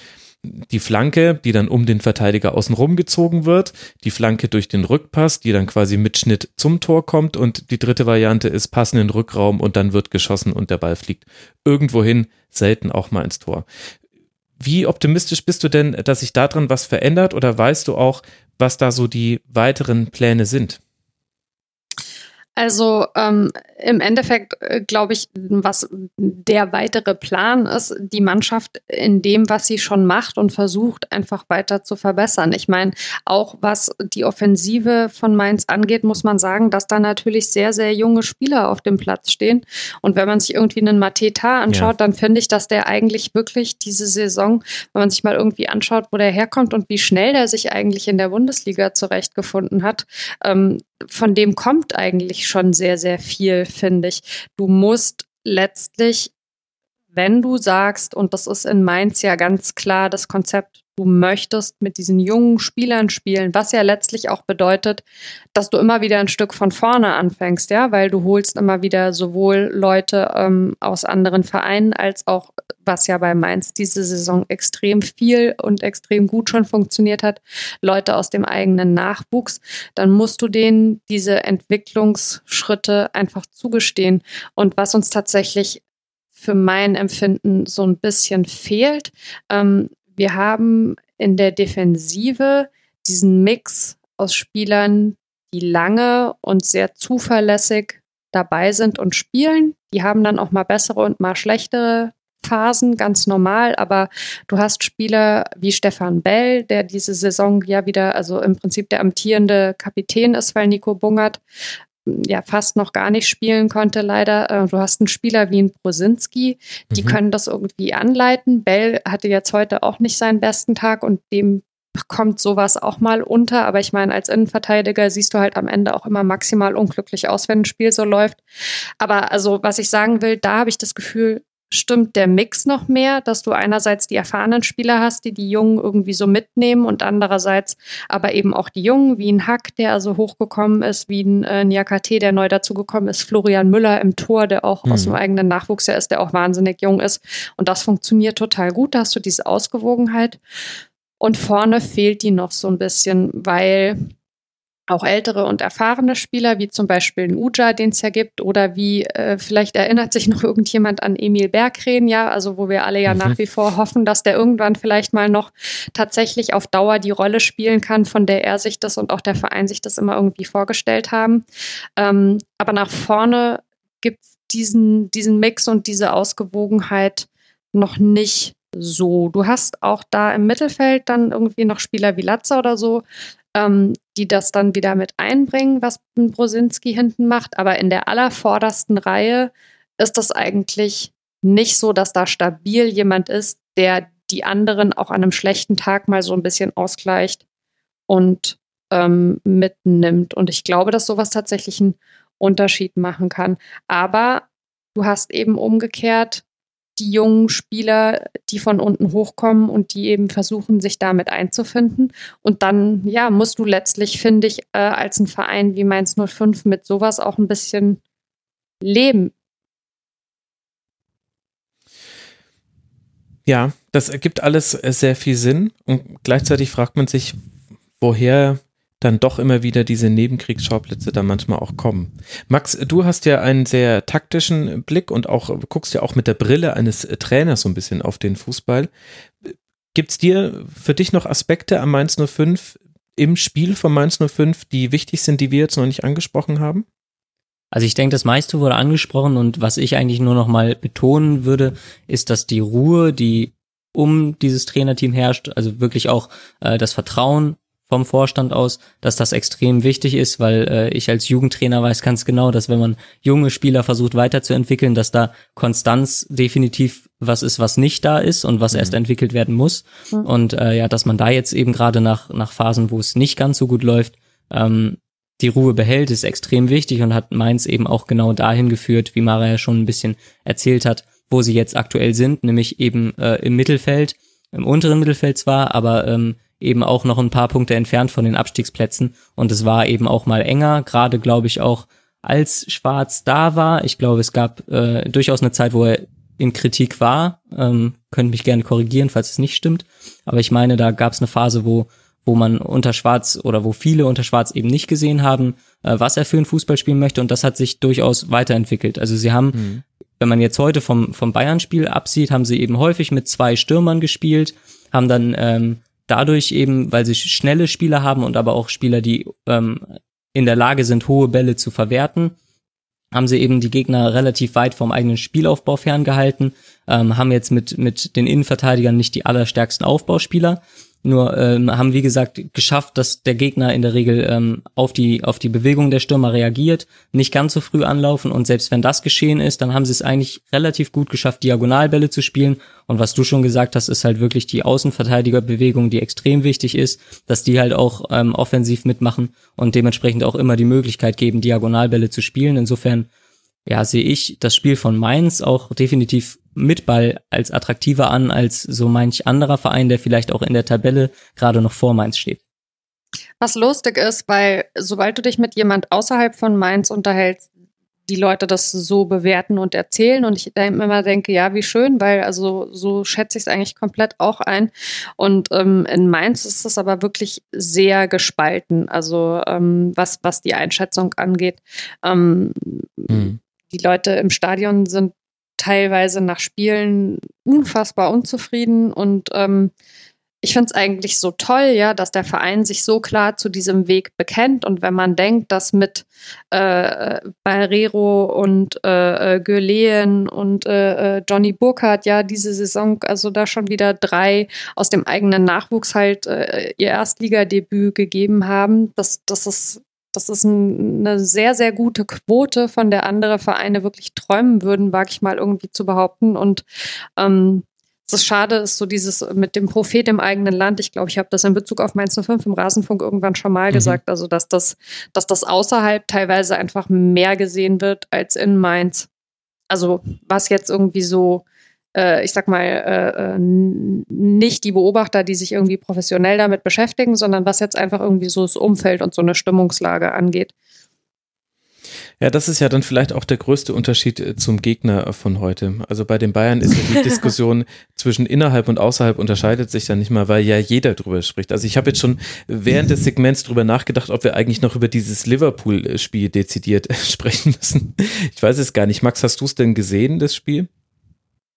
die Flanke, die dann um den Verteidiger außenrum gezogen wird, die Flanke durch den Rückpass, die dann quasi mit Schnitt zum Tor kommt und die dritte Variante ist passen in den Rückraum und dann wird geschossen und der Ball fliegt irgendwohin, selten auch mal ins Tor. Wie optimistisch bist du denn, dass sich daran was verändert oder weißt du auch, was da so die weiteren Pläne sind? Also ähm, im Endeffekt äh, glaube ich, was der weitere Plan ist, die Mannschaft in dem, was sie schon macht und versucht, einfach weiter zu verbessern. Ich meine, auch was die Offensive von Mainz angeht, muss man sagen, dass da natürlich sehr, sehr junge Spieler auf dem Platz stehen. Und wenn man sich irgendwie einen Mateta anschaut, ja. dann finde ich, dass der eigentlich wirklich diese Saison, wenn man sich mal irgendwie anschaut, wo der herkommt und wie schnell der sich eigentlich in der Bundesliga zurechtgefunden hat, ähm, von dem kommt eigentlich schon sehr, sehr viel, finde ich. Du musst letztlich, wenn du sagst, und das ist in Mainz ja ganz klar das Konzept, du möchtest mit diesen jungen Spielern spielen, was ja letztlich auch bedeutet, dass du immer wieder ein Stück von vorne anfängst, ja, weil du holst immer wieder sowohl Leute ähm, aus anderen Vereinen als auch, was ja bei Mainz diese Saison extrem viel und extrem gut schon funktioniert hat, Leute aus dem eigenen Nachwuchs, dann musst du denen diese Entwicklungsschritte einfach zugestehen. Und was uns tatsächlich für mein Empfinden so ein bisschen fehlt, ähm, wir haben in der Defensive diesen Mix aus Spielern, die lange und sehr zuverlässig dabei sind und spielen. Die haben dann auch mal bessere und mal schlechtere Phasen, ganz normal, aber du hast Spieler wie Stefan Bell, der diese Saison ja wieder, also im Prinzip der amtierende Kapitän ist, weil Nico Bungert ja fast noch gar nicht spielen konnte, leider. Äh, du hast einen Spieler wie ein Brosinski, die mhm. können das irgendwie anleiten. Bell hatte jetzt heute auch nicht seinen besten Tag und dem kommt sowas auch mal unter. Aber ich meine, als Innenverteidiger siehst du halt am Ende auch immer maximal unglücklich aus, wenn ein Spiel so läuft. Aber also, was ich sagen will, da habe ich das Gefühl, stimmt der Mix noch mehr, dass du einerseits die erfahrenen Spieler hast, die die Jungen irgendwie so mitnehmen und andererseits aber eben auch die Jungen, wie ein Hack, der also hochgekommen ist, wie ein äh, Niakate, der neu dazugekommen ist, Florian Müller im Tor, der auch mhm. aus dem eigenen Nachwuchs ja ist, der auch wahnsinnig jung ist. Und das funktioniert total gut, da hast du diese Ausgewogenheit. Und vorne fehlt die noch so ein bisschen, weil auch ältere und erfahrene Spieler, wie zum Beispiel ein Uja, den es ja gibt, oder wie, äh, vielleicht erinnert sich noch irgendjemand an Emil Bergren, ja, also wo wir alle ja mhm. nach wie vor hoffen, dass der irgendwann vielleicht mal noch tatsächlich auf Dauer die Rolle spielen kann, von der er sich das und auch der Verein sich das immer irgendwie vorgestellt haben. Ähm, aber nach vorne gibt es diesen, diesen Mix und diese Ausgewogenheit noch nicht so. Du hast auch da im Mittelfeld dann irgendwie noch Spieler wie Latza oder so, ähm, die das dann wieder mit einbringen, was Brosinski hinten macht. Aber in der allervordersten Reihe ist das eigentlich nicht so, dass da stabil jemand ist, der die anderen auch an einem schlechten Tag mal so ein bisschen ausgleicht und ähm, mitnimmt. Und ich glaube, dass sowas tatsächlich einen Unterschied machen kann. Aber du hast eben umgekehrt die jungen Spieler, die von unten hochkommen und die eben versuchen, sich damit einzufinden. Und dann, ja, musst du letztlich, finde ich, äh, als ein Verein wie Mainz 05 mit sowas auch ein bisschen leben. Ja, das ergibt alles sehr viel Sinn und gleichzeitig fragt man sich, woher dann doch immer wieder diese Nebenkriegsschauplätze da manchmal auch kommen. Max, du hast ja einen sehr taktischen Blick und auch guckst ja auch mit der Brille eines Trainers so ein bisschen auf den Fußball. Gibt es dir für dich noch Aspekte am Mainz 05 im Spiel von Mainz 05, die wichtig sind, die wir jetzt noch nicht angesprochen haben? Also ich denke, das meiste wurde angesprochen und was ich eigentlich nur noch mal betonen würde, ist, dass die Ruhe, die um dieses Trainerteam herrscht, also wirklich auch äh, das Vertrauen vom Vorstand aus, dass das extrem wichtig ist, weil äh, ich als Jugendtrainer weiß ganz genau, dass wenn man junge Spieler versucht weiterzuentwickeln, dass da Konstanz definitiv was ist, was nicht da ist und was mhm. erst entwickelt werden muss. Mhm. Und äh, ja, dass man da jetzt eben gerade nach, nach Phasen, wo es nicht ganz so gut läuft, ähm, die Ruhe behält, ist extrem wichtig und hat Mainz eben auch genau dahin geführt, wie Mara ja schon ein bisschen erzählt hat, wo sie jetzt aktuell sind, nämlich eben äh, im Mittelfeld, im unteren Mittelfeld zwar, aber ähm, eben auch noch ein paar Punkte entfernt von den Abstiegsplätzen. Und es war eben auch mal enger, gerade glaube ich auch, als Schwarz da war. Ich glaube, es gab äh, durchaus eine Zeit, wo er in Kritik war. Ähm, könnt mich gerne korrigieren, falls es nicht stimmt. Aber ich meine, da gab es eine Phase, wo wo man unter Schwarz oder wo viele unter Schwarz eben nicht gesehen haben, äh, was er für ein Fußball spielen möchte. Und das hat sich durchaus weiterentwickelt. Also sie haben, mhm. wenn man jetzt heute vom, vom Bayern-Spiel absieht, haben sie eben häufig mit zwei Stürmern gespielt, haben dann ähm, dadurch eben, weil sie schnelle Spieler haben und aber auch Spieler, die ähm, in der Lage sind, hohe Bälle zu verwerten, haben sie eben die Gegner relativ weit vom eigenen Spielaufbau ferngehalten, ähm, haben jetzt mit, mit den Innenverteidigern nicht die allerstärksten Aufbauspieler, nur ähm, haben, wie gesagt, geschafft, dass der Gegner in der Regel ähm, auf, die, auf die Bewegung der Stürmer reagiert, nicht ganz so früh anlaufen und selbst wenn das geschehen ist, dann haben sie es eigentlich relativ gut geschafft, Diagonalbälle zu spielen. Und was du schon gesagt hast, ist halt wirklich die Außenverteidigerbewegung, die extrem wichtig ist, dass die halt auch ähm, offensiv mitmachen und dementsprechend auch immer die Möglichkeit geben, Diagonalbälle zu spielen. Insofern ja, sehe ich das Spiel von Mainz auch definitiv mit Ball als attraktiver an als so manch anderer Verein, der vielleicht auch in der Tabelle gerade noch vor Mainz steht. Was lustig ist, weil sobald du dich mit jemand außerhalb von Mainz unterhältst, die Leute das so bewerten und erzählen und ich immer denke, ja, wie schön, weil also so schätze ich es eigentlich komplett auch ein. Und ähm, in Mainz ist es aber wirklich sehr gespalten, also ähm, was, was die Einschätzung angeht. Ähm, mhm. Die Leute im Stadion sind teilweise nach Spielen unfassbar unzufrieden und ähm, ich finde es eigentlich so toll, ja, dass der Verein sich so klar zu diesem Weg bekennt. Und wenn man denkt, dass mit äh, Barrero und äh, äh Görleen und äh, äh, Johnny Burkhardt ja diese Saison, also da schon wieder drei aus dem eigenen Nachwuchs halt äh, ihr Erstligadebüt gegeben haben, das, das ist das ist ein, eine sehr, sehr gute Quote, von der andere Vereine wirklich träumen würden, wage ich mal irgendwie zu behaupten. Und ähm, das Schade ist so dieses mit dem Prophet im eigenen Land. Ich glaube, ich habe das in Bezug auf Mainz 05 im Rasenfunk irgendwann schon mal mhm. gesagt. Also, dass das, dass das außerhalb teilweise einfach mehr gesehen wird als in Mainz. Also, was jetzt irgendwie so äh, ich sag mal, äh, äh nicht die Beobachter, die sich irgendwie professionell damit beschäftigen, sondern was jetzt einfach irgendwie so das Umfeld und so eine Stimmungslage angeht. Ja, das ist ja dann vielleicht auch der größte Unterschied äh, zum Gegner von heute. Also bei den Bayern ist ja die Diskussion zwischen innerhalb und außerhalb unterscheidet sich dann nicht mal, weil ja jeder drüber spricht. Also ich habe jetzt schon während des Segments drüber nachgedacht, ob wir eigentlich noch über dieses Liverpool-Spiel dezidiert sprechen müssen. Ich weiß es gar nicht. Max, hast du es denn gesehen, das Spiel?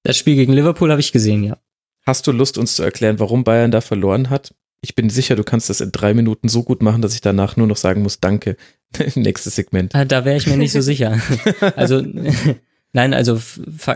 Das Spiel gegen Liverpool habe ich gesehen, ja. Hast du Lust, uns zu erklären, warum Bayern da verloren hat? Ich bin sicher, du kannst das in drei Minuten so gut machen, dass ich danach nur noch sagen muss, danke. Nächstes Segment. Ah, da wäre ich mir nicht so sicher. Also Nein, also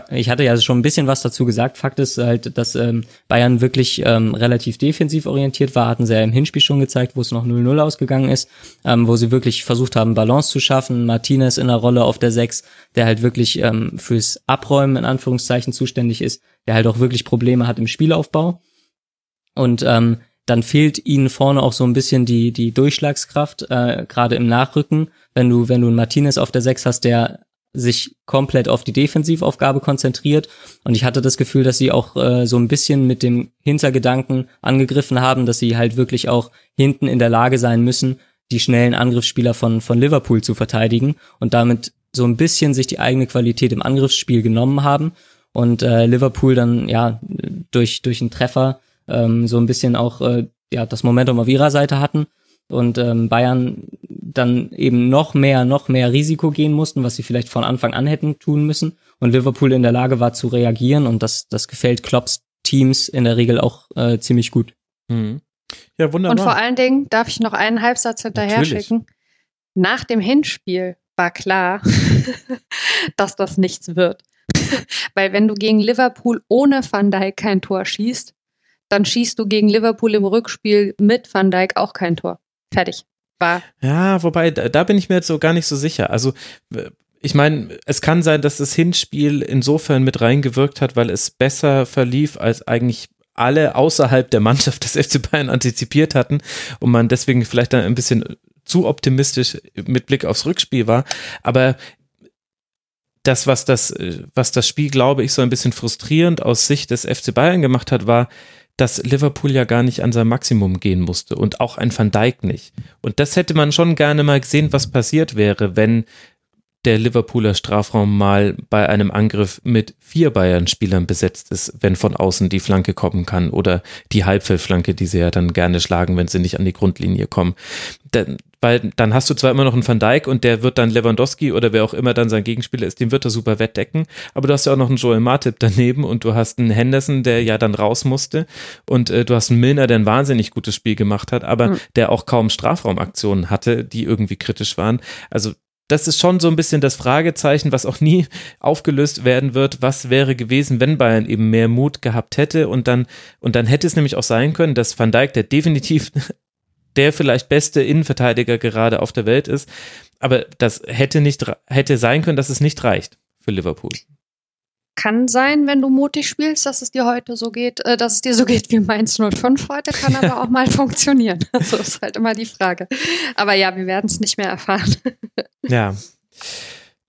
ich hatte ja schon ein bisschen was dazu gesagt. Fakt ist halt, dass ähm, Bayern wirklich ähm, relativ defensiv orientiert war, hatten sie ja im Hinspiel schon gezeigt, wo es noch 0-0 ausgegangen ist, ähm, wo sie wirklich versucht haben, Balance zu schaffen. Martinez in der Rolle auf der 6, der halt wirklich ähm, fürs Abräumen in Anführungszeichen zuständig ist, der halt auch wirklich Probleme hat im Spielaufbau. Und ähm, dann fehlt ihnen vorne auch so ein bisschen die, die Durchschlagskraft, äh, gerade im Nachrücken. Wenn du, wenn du einen Martinez auf der 6 hast, der sich komplett auf die Defensivaufgabe konzentriert. Und ich hatte das Gefühl, dass sie auch äh, so ein bisschen mit dem Hintergedanken angegriffen haben, dass sie halt wirklich auch hinten in der Lage sein müssen, die schnellen Angriffsspieler von, von Liverpool zu verteidigen und damit so ein bisschen sich die eigene Qualität im Angriffsspiel genommen haben und äh, Liverpool dann ja durch, durch einen Treffer ähm, so ein bisschen auch äh, ja, das Momentum auf ihrer Seite hatten und ähm, Bayern dann eben noch mehr, noch mehr Risiko gehen mussten, was sie vielleicht von Anfang an hätten tun müssen und Liverpool in der Lage war zu reagieren und das, das gefällt Klopps Teams in der Regel auch äh, ziemlich gut. Mhm. Ja, wunderbar. Und vor allen Dingen darf ich noch einen Halbsatz hinterher Natürlich. schicken. Nach dem Hinspiel war klar, dass das nichts wird. Weil wenn du gegen Liverpool ohne Van Dijk kein Tor schießt, dann schießt du gegen Liverpool im Rückspiel mit Van Dijk auch kein Tor. Fertig. War. Ja, wobei, da, da bin ich mir jetzt so gar nicht so sicher. Also, ich meine, es kann sein, dass das Hinspiel insofern mit reingewirkt hat, weil es besser verlief, als eigentlich alle außerhalb der Mannschaft des FC Bayern antizipiert hatten und man deswegen vielleicht dann ein bisschen zu optimistisch mit Blick aufs Rückspiel war. Aber das, was das, was das Spiel, glaube ich, so ein bisschen frustrierend aus Sicht des FC Bayern gemacht hat, war, dass Liverpool ja gar nicht an sein Maximum gehen musste und auch ein Van Dijk nicht. Und das hätte man schon gerne mal gesehen, was passiert wäre, wenn der Liverpooler Strafraum mal bei einem Angriff mit vier Bayern-Spielern besetzt ist, wenn von außen die Flanke kommen kann oder die Halbfeldflanke, die sie ja dann gerne schlagen, wenn sie nicht an die Grundlinie kommen. Denn, weil dann hast du zwar immer noch einen Van Dijk und der wird dann Lewandowski oder wer auch immer dann sein Gegenspieler ist, den wird er super wettdecken, aber du hast ja auch noch einen Joel Martip daneben und du hast einen Henderson, der ja dann raus musste und äh, du hast einen Milner, der ein wahnsinnig gutes Spiel gemacht hat, aber mhm. der auch kaum Strafraumaktionen hatte, die irgendwie kritisch waren. Also das ist schon so ein bisschen das Fragezeichen, was auch nie aufgelöst werden wird. Was wäre gewesen, wenn Bayern eben mehr Mut gehabt hätte? Und dann, und dann hätte es nämlich auch sein können, dass Van Dijk, der definitiv der vielleicht beste Innenverteidiger gerade auf der Welt ist, aber das hätte nicht, hätte sein können, dass es nicht reicht für Liverpool kann sein, wenn du mutig spielst, dass es dir heute so geht, äh, dass es dir so geht wie Mainz 05 heute, kann aber auch mal funktionieren. Also ist halt immer die Frage. Aber ja, wir werden es nicht mehr erfahren. ja.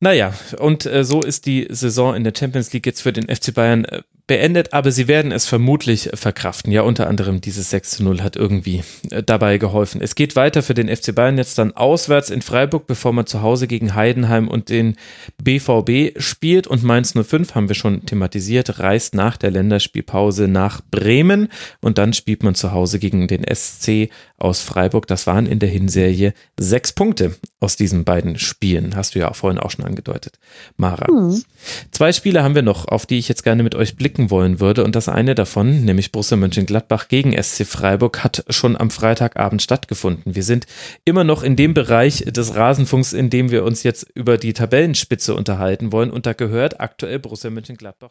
Naja, und äh, so ist die Saison in der Champions League jetzt für den FC Bayern äh, beendet, aber sie werden es vermutlich verkraften. Ja, unter anderem dieses 6 zu 0 hat irgendwie äh, dabei geholfen. Es geht weiter für den FC Bayern jetzt dann auswärts in Freiburg, bevor man zu Hause gegen Heidenheim und den BVB spielt. Und Mainz 05 haben wir schon thematisiert, reist nach der Länderspielpause nach Bremen und dann spielt man zu Hause gegen den SC aus Freiburg. Das waren in der Hinserie sechs Punkte aus diesen beiden Spielen. Hast du ja auch vorhin auch schon angedeutet, Mara. Mhm. Zwei Spiele haben wir noch, auf die ich jetzt gerne mit euch blicken wollen würde. Und das eine davon, nämlich Borussia Mönchengladbach gegen SC Freiburg, hat schon am Freitagabend stattgefunden. Wir sind immer noch in dem Bereich des Rasenfunks, in dem wir uns jetzt über die Tabellenspitze unterhalten wollen. Und da gehört aktuell Borussia Mönchengladbach